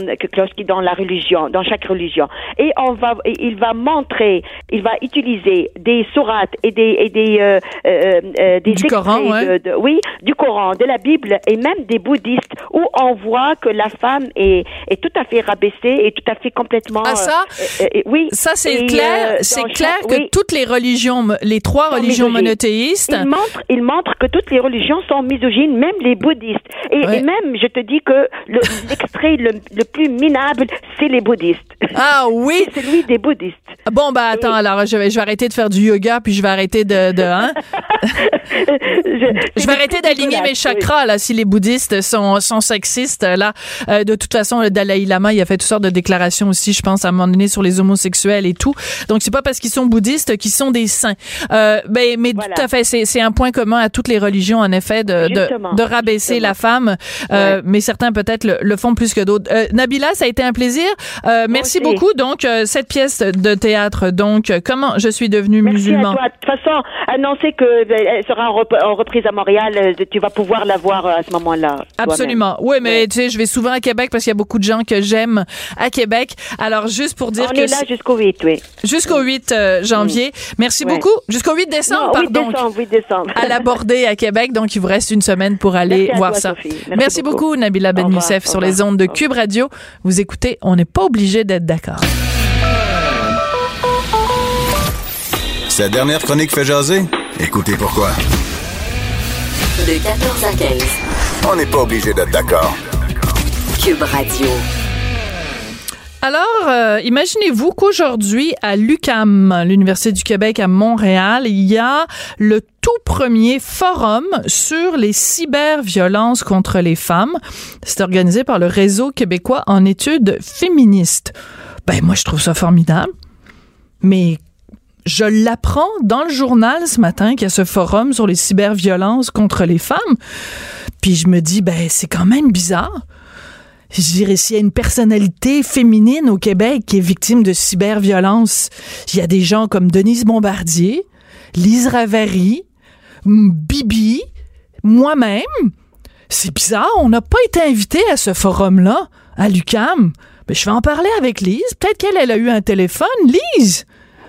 dans la religion, dans chaque religion. Et on va, il va montrer, il va utiliser des sourates et des, et des, euh, euh, des Du Coran, ouais. de- de- oui, du Coran, de la Bible et même des bouddhistes où on voit que la femme est, est tout à fait rabaissée et tout à fait complètement. Ah, ça? euh, euh, euh, oui. Ça, c'est clair, c'est clair que oui. toutes les religions, les trois religions misogynes. monothéistes, Il montre, il montre que toutes les religions sont misogynes, même les bouddhistes. Et, Ouais. et même, je te dis que le- l'extrait le, le plus minable, c'est les bouddhistes. Ah oui. (laughs) C'est celui des bouddhistes. Bon, bah attends, alors je vais, je vais arrêter de faire du yoga, puis je vais arrêter de... de hein? (laughs) (laughs) Je vais arrêter d'aligner mes chakras, là, si les bouddhistes sont, sont sexistes, là. Euh, de toute façon, le Dalai Lama, il a fait toutes sortes de déclarations aussi, je pense, à un moment donné, sur les homosexuels et tout. Donc, c'est pas parce qu'ils sont bouddhistes qu'ils sont des saints. Euh, ben, mais Voilà. tout à fait, c'est, un point commun à toutes les religions, en effet, de, de, de rabaisser justement. la femme. Euh, Ouais. Mais certains, peut-être, le, le font plus que d'autres. Euh, Nabila, ça a été un plaisir. Euh, merci aussi. beaucoup. Donc, euh, cette pièce de théâtre, donc, comment je suis devenue Merci musulman? De toute façon, annoncer qu'elle sera en, rep- en reprise à Montréal, tu vas pouvoir la voir à ce moment-là. Absolument. Oui, mais Ouais. tu sais, je vais souvent à Québec parce qu'il y a beaucoup de gens que j'aime à Québec. Alors, juste pour dire On que est là c'est- jusqu'au 8, oui. jusqu'au 8 euh, janvier. Merci Ouais. beaucoup. Jusqu'au 8 décembre, non, 8 pardon. décembre, 8 décembre. À l'aborder à Québec, donc il vous reste une semaine pour aller Merci voir toi, ça. Sophie. Merci, Merci beaucoup. beaucoup. Nabila Ben Youssef sur les ondes de Cube Radio. Vous écoutez, on n'est pas obligé d'être d'accord. Sa dernière chronique fait jaser? Écoutez pourquoi. De 14 à 15. On n'est pas obligé d'être d'accord. Cube Radio. Alors, euh, imaginez-vous qu'aujourd'hui, à l'UCAM, l'Université du Québec à Montréal, il y a le tout premier forum sur les cyberviolences contre les femmes. C'est organisé par le Réseau québécois en études féministes. Ben, moi, je trouve ça formidable. Mais je l'apprends dans le journal ce matin qu'il y a ce forum sur les cyberviolences contre les femmes. Puis je me dis, ben, c'est quand même bizarre. Je dirais, s'il y a une personnalité féminine au Québec qui est victime de cyberviolence, il y a des gens comme Denise Bombardier, Lise Ravary, Bibi, moi-même. C'est bizarre, on n'a pas été invité à ce forum-là, à l'UCAM. Ben, je vais en parler avec Lise. Peut-être qu'elle elle a eu un téléphone. Lise,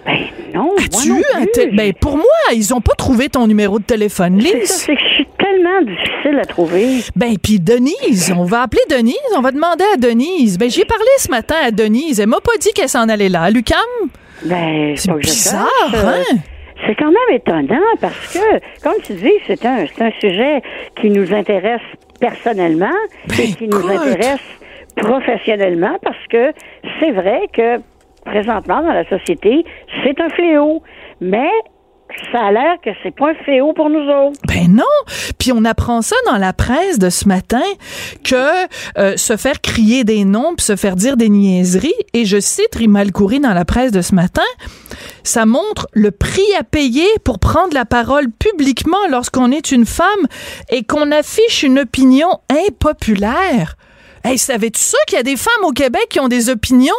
Ben non, moi as-tu eu un? Ben, pour moi, ils ont pas trouvé ton numéro de téléphone, Lise. c'est que je suis tellement difficile à trouver. Ben, puis Denise, on va appeler Denise, on va demander à Denise. Ben, j'ai parlé ce matin à Denise. Elle m'a pas dit qu'elle s'en allait là. À l'UCAM, Ben, c'est pas que je bizarre, hein? C'est quand même étonnant parce que, comme tu dis, c'est un, c'est un sujet qui nous intéresse personnellement Ben, et qui nous intéresse professionnellement parce que c'est vrai que présentement dans la société, c'est un fléau. Mais ça a l'air que c'est pas un fléau pour nous autres. Ben non. Puis on apprend ça dans la presse de ce matin que euh, se faire crier des noms puis se faire dire des niaiseries et je cite Rimal Coury dans la presse de ce matin, ça montre le prix à payer pour prendre la parole publiquement lorsqu'on est une femme et qu'on affiche une opinion impopulaire. Hey, savais-tu ça qu'il y a des femmes au Québec qui ont des opinions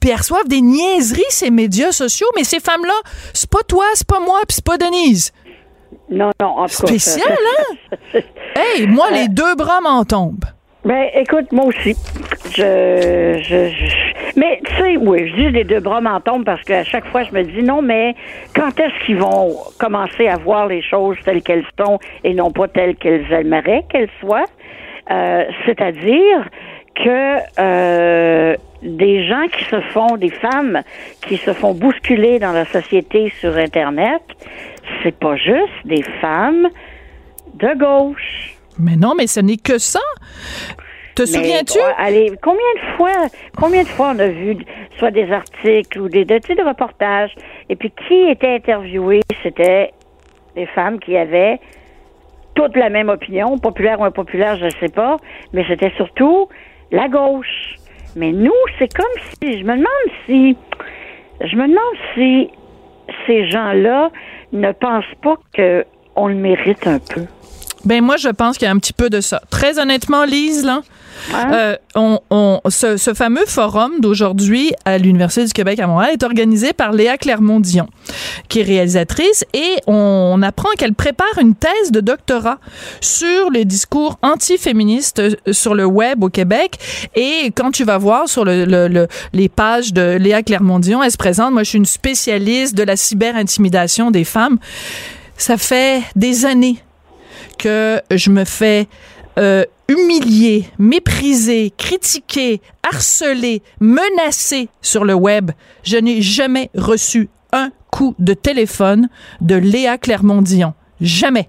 puis elles reçoivent des niaiseries ces médias sociaux? Mais ces femmes-là, c'est pas toi, c'est pas moi, puis c'est pas Denise. Non, non, en tout cas. Spécial, hein? (laughs) Hey, moi, les deux bras m'en tombent. Ben, écoute, moi aussi. Je, je, je- mais tu sais, oui, je dis les deux bras m'en tombent parce qu'à chaque fois, je me dis non, mais quand est-ce qu'ils vont commencer à voir les choses telles qu'elles sont et non pas telles qu'elles aimeraient qu'elles soient? Euh, C'est-à-dire que euh, des gens qui se font, des femmes qui se font bousculer dans la société sur Internet, c'est pas juste des femmes de gauche. Mais non, mais ce n'est que ça. Te souviens-tu? ouais, allez, combien de fois, combien de fois on a vu soit des articles ou des, des, tu sais, des reportages, et puis qui était interviewé, c'était des femmes qui avaient toute la même opinion, populaire ou impopulaire, je ne sais pas, mais c'était surtout la gauche. Mais nous, c'est comme si, je me demande si, je me demande si ces gens-là ne pensent pas que on le mérite un peu. Ben moi, je pense qu'il y a un petit peu de ça. Très honnêtement, Lise, là, Euh, on, ce, fameux forum d'aujourd'hui à l'Université du Québec à Montréal est organisé par Léa Clermont-Dion, qui est réalisatrice, et on apprend qu'elle prépare une thèse de doctorat sur les discours antiféministes euh, sur le web au Québec. Et quand tu vas voir sur le, le- le- les pages de Léa Clermont-Dion, elle se présente, moi je suis une spécialiste de la cyber-intimidation des femmes. Ça fait des années que je me fais euh, humilier, mépriser, critiquer, harceler, menacer sur le web. Je n'ai jamais reçu un coup de téléphone de Léa Clermont-Dion. Jamais.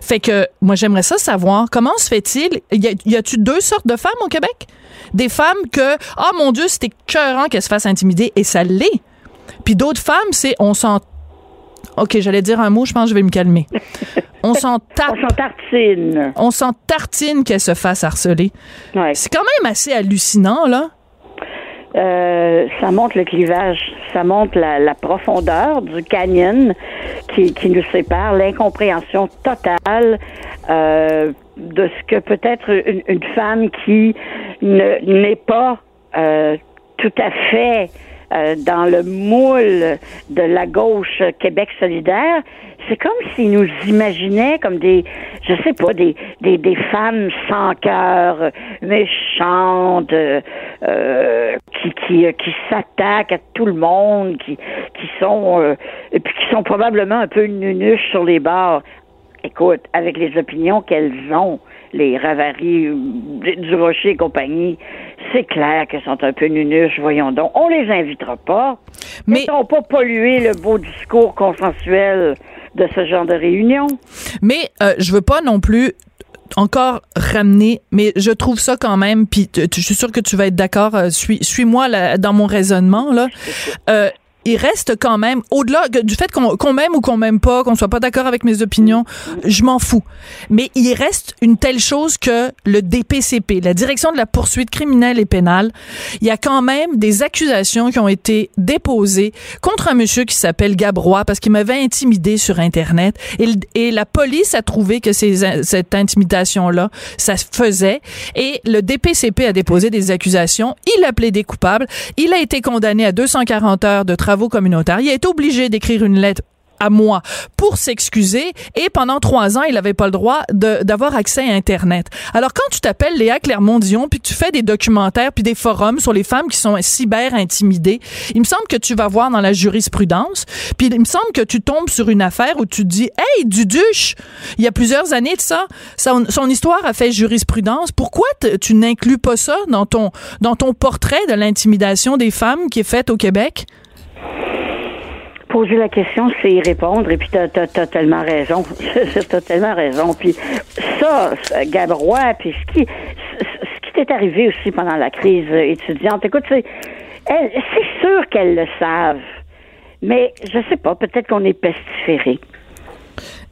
Fait que moi j'aimerais ça savoir comment se fait-il? Y a-tu deux sortes de femmes au Québec? Des femmes que ah mon dieu c'était écœurant qu'elles se fassent intimider et ça l'est. Puis d'autres femmes c'est on s'en OK, j'allais dire un mot, je pense que je vais me calmer. (laughs) On s'en tape On s'en tartine. on s'en tartine qu'elle se fasse harceler. Ouais. C'est quand même assez hallucinant, là. Euh, ça montre le clivage, ça montre la, la profondeur du canyon qui, qui nous sépare, l'incompréhension totale euh, de ce que peut être une, une femme qui ne- n'est pas euh, tout à fait euh, dans le moule de la gauche Québec solidaire. C'est comme s'ils nous imaginaient comme des, je sais pas, des, des, des femmes sans cœur, méchantes, euh, qui, qui, euh, qui s'attaquent à tout le monde, qui, qui sont, euh, et puis qui sont probablement un peu nunuches sur les bords. Écoute, avec les opinions qu'elles ont, les Ravary, euh, du Rocher et compagnie, c'est clair qu'elles sont un peu nunuches, voyons donc. On les invitera pas. Mais- ils pas polluer le beau discours consensuel de ce genre de réunion. Mais euh, je veux pas non plus encore ramener, mais je trouve ça quand même, puis je suis sûre que tu vas être d'accord, euh, suis, suis-moi dans mon raisonnement, là. Euh, il reste quand même, au-delà du fait qu'on qu'on m'aime ou qu'on m'aime pas, qu'on soit pas d'accord avec mes opinions, je m'en fous. Mais il reste une telle chose que le DPCP, la Direction de la poursuite criminelle et pénale, il y a quand même des accusations qui ont été déposées contre un monsieur qui s'appelle Gabrois parce qu'il m'avait intimidé sur Internet. Et, la police a trouvé que cette intimidation-là, ça se faisait. Et le DPCP a déposé des accusations. Il a plaidé coupable. Il a été condamné à 240 heures de travaux. Il a été obligé d'écrire une lettre à moi pour s'excuser et pendant trois ans, il n'avait pas le droit d'avoir accès à Internet. Alors quand tu t'appelles Léa Clermont-Dion puis tu fais des documentaires puis des forums sur les femmes qui sont cyber intimidées, il me semble que tu vas voir dans la jurisprudence puis il me semble que tu tombes sur une affaire où tu te dis hey Duduche, il y a plusieurs années de ça, son, histoire a fait jurisprudence. Pourquoi tu n'inclus pas ça dans ton dans ton portrait de l'intimidation des femmes qui est faite au Québec? Poser la question, c'est y répondre, et puis t'as as, tellement raison. (laughs) t'as tellement raison. Puis ça, Gabrois, puis ce qui, ce, qui t'est arrivé aussi pendant la crise étudiante, écoute, c'est sûr qu'elles le savent, mais je sais pas, peut-être qu'on est pestiféré.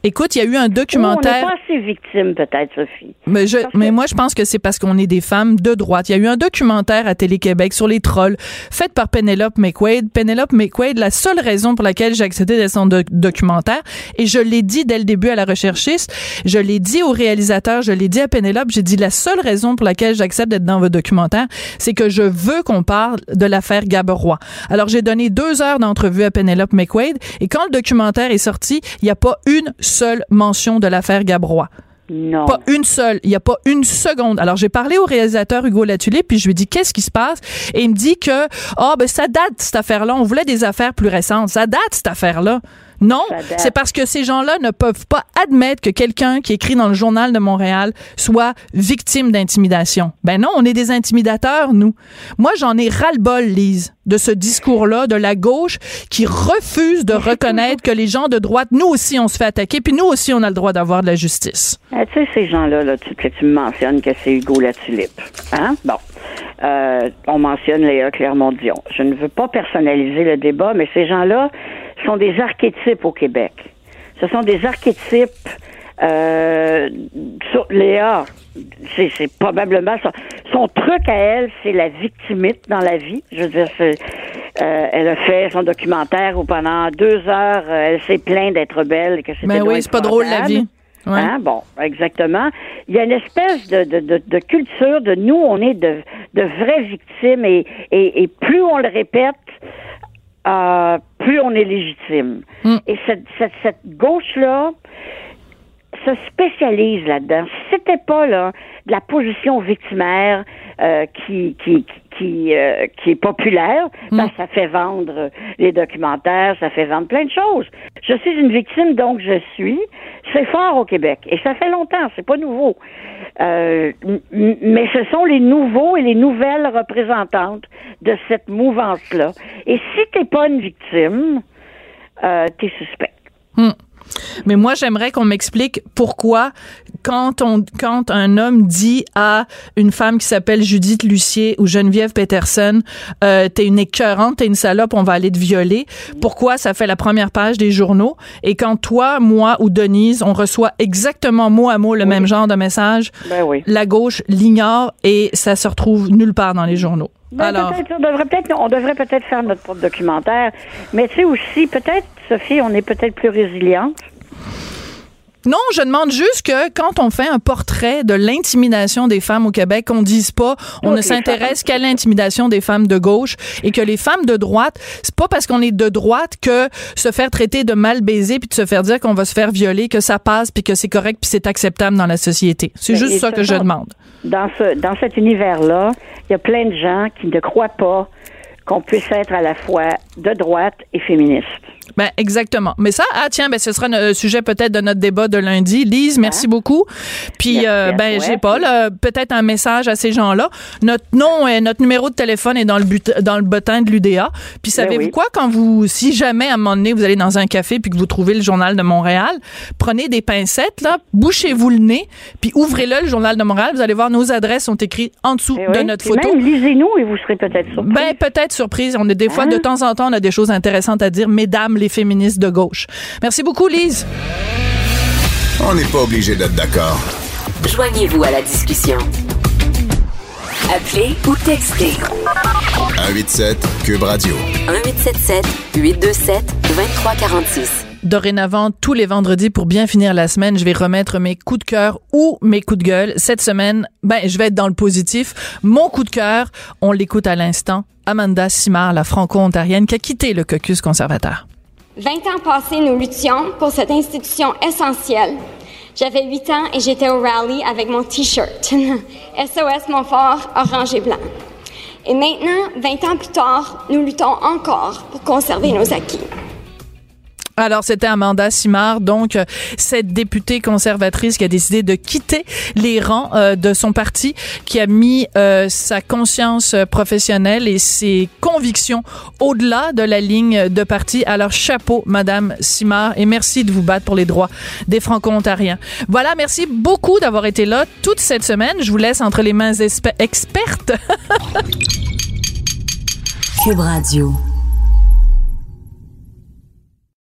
Écoute, il y a eu un Ou on n'est documentaire. pas assez victime, peut-être, Sophie. Mais, je, mais moi, je pense que c'est parce qu'on est des femmes de droite. Il y a eu un documentaire à Télé-Québec sur les trolls, fait par Penelope McQuaid. Penelope McQuaid, la seule raison pour laquelle j'ai accepté d'être son doc- documentaire, et je l'ai dit dès le début à la recherchiste, je l'ai dit au réalisateur, je l'ai dit à Penelope, j'ai dit la seule raison pour laquelle j'accepte d'être dans votre documentaire, c'est que je veux qu'on parle de l'affaire Gaberoy. Alors, j'ai donné deux heures d'entrevue à Penelope McQuaid, et quand le documentaire est sorti, il n'y a pas une seule mention de l'affaire Gabrois. Non. Pas une seule. Il n'y a pas une seconde. Alors, j'ai parlé au réalisateur Hugo Latulippe, puis je lui ai dit, qu'est-ce qui se passe? Et il me dit que, ah, ben, ça date, cette affaire-là. On voulait des affaires plus récentes. Ça date, cette affaire-là. Non, c'est parce que ces gens-là ne peuvent pas admettre que quelqu'un qui écrit dans le journal de Montréal soit victime d'intimidation. Ben non, on est des intimidateurs, nous. Moi, j'en ai ras-le-bol, Lise, de ce discours-là de la gauche qui refuse de reconnaître que les gens de droite, nous aussi, on se fait attaquer, puis nous aussi, on a le droit d'avoir de la justice. Euh, tu sais, ces gens-là, là, tu, que tu me mentionnes que c'est Hugo Latulippe. Hein? Bon. Euh, on mentionne Léa Clermont-Dion. Je ne veux pas personnaliser le débat, mais ces gens-là sont des archétypes au Québec. Ce sont des archétypes. Euh, sur Léa, c'est, probablement son, son truc à elle, c'est la victimite dans la vie. Je veux dire, euh, elle a fait son documentaire où pendant deux heures, euh, elle s'est plainte d'être belle et que c'était Ben donc oui, c'est pas drôle, la vie. Ouais. Hein? Bon, exactement. Il y a une espèce de, de, de, de culture de nous, on est de, de vraies victimes et, et, et plus on le répète, euh, plus on est légitime. Mm. Et cette, cette, cette gauche-là se spécialise là-dedans. Si c'était pas là de la position victimaire euh, qui qui qui euh, qui est populaire, ben, ça fait vendre les documentaires, ça fait vendre plein de choses. Je suis une victime, donc je suis. C'est fort au Québec et ça fait longtemps, c'est pas nouveau. Euh, mais ce sont les nouveaux et les nouvelles représentantes de cette mouvance-là. Et si t'es pas une victime, euh, t'es suspect. Hmm. Mais moi, j'aimerais qu'on m'explique pourquoi, quand on, quand un homme dit à une femme qui s'appelle Judith Lucier ou Geneviève Peterson, euh, t'es une écœurante, t'es une salope, on va aller te violer, pourquoi ça fait la première page des journaux? Et quand toi, moi ou Denise, on reçoit exactement mot à mot le même genre de message, Ben oui. la gauche l'ignore et ça se retrouve nulle part dans les journaux. Ben, Alors, peut-être, on devrait peut-être, on devrait peut-être faire notre propre documentaire. Mais tu sais aussi, peut-être, Sophie, on est peut-être plus résiliente. Non, je demande juste que quand on fait un portrait de l'intimidation des femmes au Québec, qu'on dise pas on ne s'intéresse qu'à l'intimidation des femmes de gauche et que les femmes de droite, c'est pas parce qu'on est de droite que se faire traiter de mal baisé puis de se faire dire qu'on va se faire violer que ça passe puis que c'est correct puis c'est acceptable dans la société. C'est Mais juste ça que je demande. Dans ce, dans cet univers-là, il y a plein de gens qui ne croient pas qu'on puisse être à la fois de droite et féministe. Ben exactement. Mais ça, ah tiens, ben ce sera le sujet peut-être de notre débat de lundi. Lise, merci beaucoup. Puis euh, ben j'ai pas là, peut-être un message à ces gens-là. Notre nom et notre numéro de téléphone est dans le but, dans le bottin de l'UDA. Puis Ben savez-vous oui. quoi? Quand vous si jamais à un moment donné vous allez dans un café puis que vous trouvez le journal de Montréal, prenez des pincettes là, bouchez-vous le nez, puis ouvrez-le le journal de Montréal, vous allez voir nos adresses sont écrites en dessous Eh de oui. notre Et photo. Même lisez-nous et vous serez peut-être surpris. Ben peut-être surprise. On est des fois Hein? de temps en temps on a des choses intéressantes à dire, mesdames les féministes de gauche. Merci beaucoup Lise. On n'est pas obligé d'être d'accord. Joignez-vous à la discussion. Appelez ou textez 187 Cube Radio. 1877 827 2346. Dorénavant, tous les vendredis, pour bien finir la semaine, je vais remettre mes coups de cœur ou mes coups de gueule. Cette semaine, ben, je vais être dans le positif. Mon coup de cœur, on l'écoute à l'instant. Amanda Simard, la franco-ontarienne, qui a quitté le caucus conservateur. 20 ans passés, nous luttions pour cette institution essentielle. J'avais 8 ans et j'étais au rallye avec mon T-shirt. (laughs) SOS Montfort, orange et blanc. Et maintenant, 20 ans plus tard, nous luttons encore pour conserver nos acquis. Alors, c'était Amanda Simard, donc euh, cette députée conservatrice qui a décidé de quitter les rangs euh, de son parti, qui a mis euh, sa conscience euh, professionnelle et ses convictions au-delà de la ligne de parti. Alors, chapeau, Madame Simard, et merci de vous battre pour les droits des Franco-Ontariens. Voilà, merci beaucoup d'avoir été là toute cette semaine. Je vous laisse entre les mains expertes. Cube Radio.